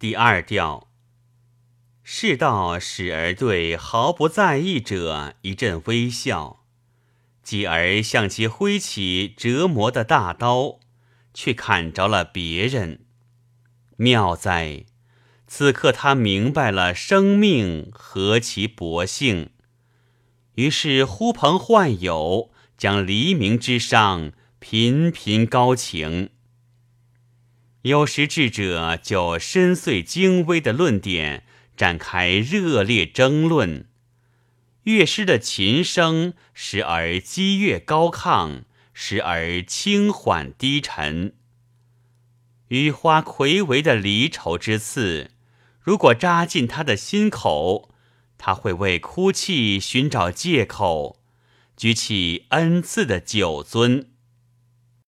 第二调。世道使儿对毫不在意者一阵微笑，继而向其挥起折磨的大刀，却砍着了别人。妙哉！此刻他明白了生命何其薄幸，于是呼朋唤友，将黎明之上频频高情。有时智者就深邃精微的论点。展开热烈争论，乐师的琴声时而激越高亢，时而轻缓低沉。雨花魁伟的离愁之刺，如果扎进他的心口，他会为哭泣寻找借口，举起恩赐的酒樽。